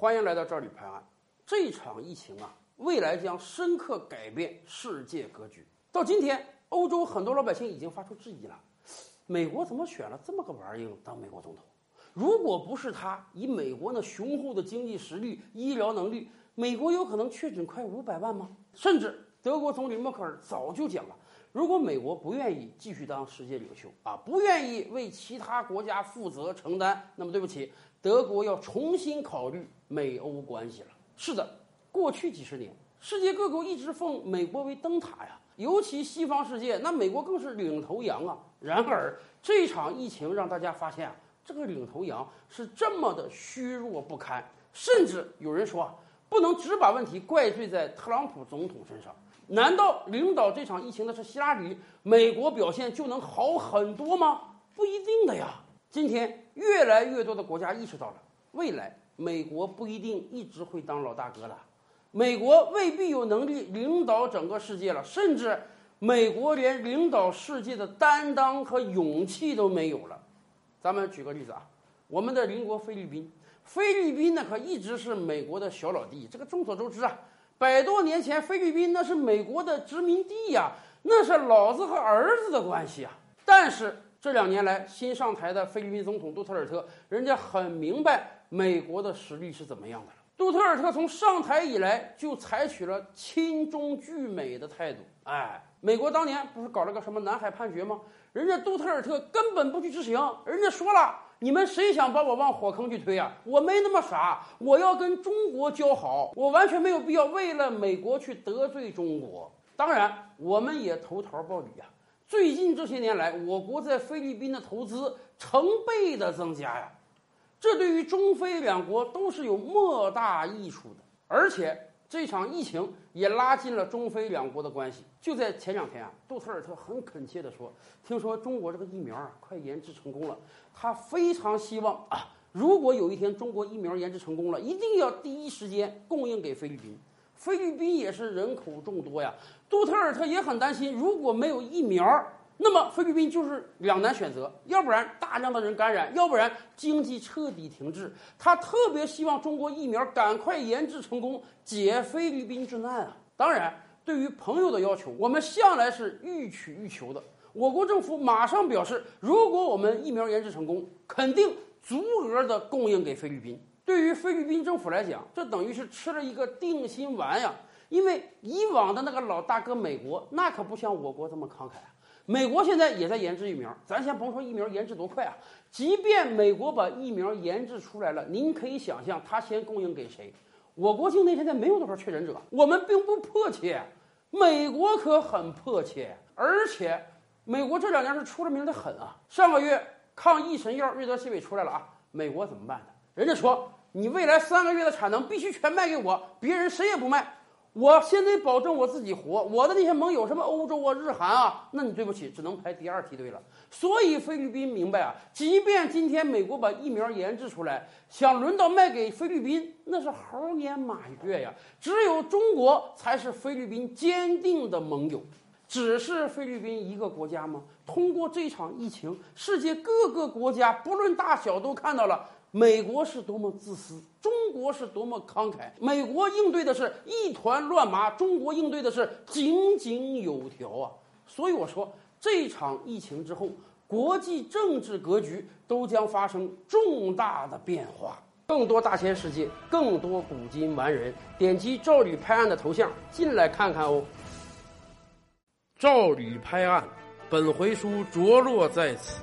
欢迎来到这里拍案。这场疫情啊，未来将深刻改变世界格局。到今天，欧洲很多老百姓已经发出质疑了：美国怎么选了这么个玩意儿当美国总统？如果不是他，以美国那雄厚的经济实力、医疗能力，美国有可能确诊快五百万吗？甚至德国总理默克尔早就讲了。如果美国不愿意继续当世界领袖啊，不愿意为其他国家负责承担，那么对不起，德国要重新考虑美欧关系了。是的，过去几十年，世界各国一直奉美国为灯塔呀，尤其西方世界，那美国更是领头羊啊。然而，这场疫情让大家发现啊，这个领头羊是这么的虚弱不堪，甚至有人说啊，不能只把问题怪罪在特朗普总统身上。难道领导这场疫情的是希拉里，美国表现就能好很多吗？不一定的呀。今天越来越多的国家意识到了，未来美国不一定一直会当老大哥了，美国未必有能力领导整个世界了，甚至美国连领导世界的担当和勇气都没有了。咱们举个例子啊，我们的邻国菲律宾，菲律宾呢可一直是美国的小老弟，这个众所周知啊。百多年前，菲律宾那是美国的殖民地呀，那是老子和儿子的关系啊。但是这两年来，新上台的菲律宾总统杜特尔特，人家很明白美国的实力是怎么样的了。杜特尔特从上台以来就采取了亲中拒美的态度。哎，美国当年不是搞了个什么南海判决吗？人家杜特尔特根本不去执行，人家说了。你们谁想把我往火坑去推啊？我没那么傻，我要跟中国交好，我完全没有必要为了美国去得罪中国。当然，我们也投桃报李呀。最近这些年来，我国在菲律宾的投资成倍的增加呀，这对于中菲两国都是有莫大益处的，而且。这场疫情也拉近了中菲两国的关系。就在前两天啊，杜特尔特很恳切地说：“听说中国这个疫苗啊，快研制成功了。他非常希望啊，如果有一天中国疫苗研制成功了，一定要第一时间供应给菲律宾。菲律宾也是人口众多呀。杜特尔特也很担心，如果没有疫苗。”那么菲律宾就是两难选择，要不然大量的人感染，要不然经济彻底停滞。他特别希望中国疫苗赶快研制成功，解菲律宾之难啊！当然，对于朋友的要求，我们向来是欲取欲求的。我国政府马上表示，如果我们疫苗研制成功，肯定足额的供应给菲律宾。对于菲律宾政府来讲，这等于是吃了一个定心丸呀，因为以往的那个老大哥美国，那可不像我国这么慷慨啊。美国现在也在研制疫苗，咱先甭说疫苗研制多快啊，即便美国把疫苗研制出来了，您可以想象它先供应给谁？我国境内现在没有多少确诊者，我们并不迫切，美国可很迫切，而且美国这两年是出了名的狠啊。上个月抗疫神药瑞德西韦出来了啊，美国怎么办的？人家说你未来三个月的产能必须全卖给我，别人谁也不卖。我先得保证我自己活，我的那些盟友什么欧洲啊、日韩啊，那你对不起，只能排第二梯队了。所以菲律宾明白啊，即便今天美国把疫苗研制出来，想轮到卖给菲律宾，那是猴年马月呀。只有中国才是菲律宾坚定的盟友。只是菲律宾一个国家吗？通过这场疫情，世界各个国家不论大小都看到了。美国是多么自私，中国是多么慷慨。美国应对的是一团乱麻，中国应对的是井井有条啊！所以我说，这场疫情之后，国际政治格局都将发生重大的变化。更多大千世界，更多古今完人，点击赵吕拍案的头像进来看看哦。赵吕拍案，本回书着落在此。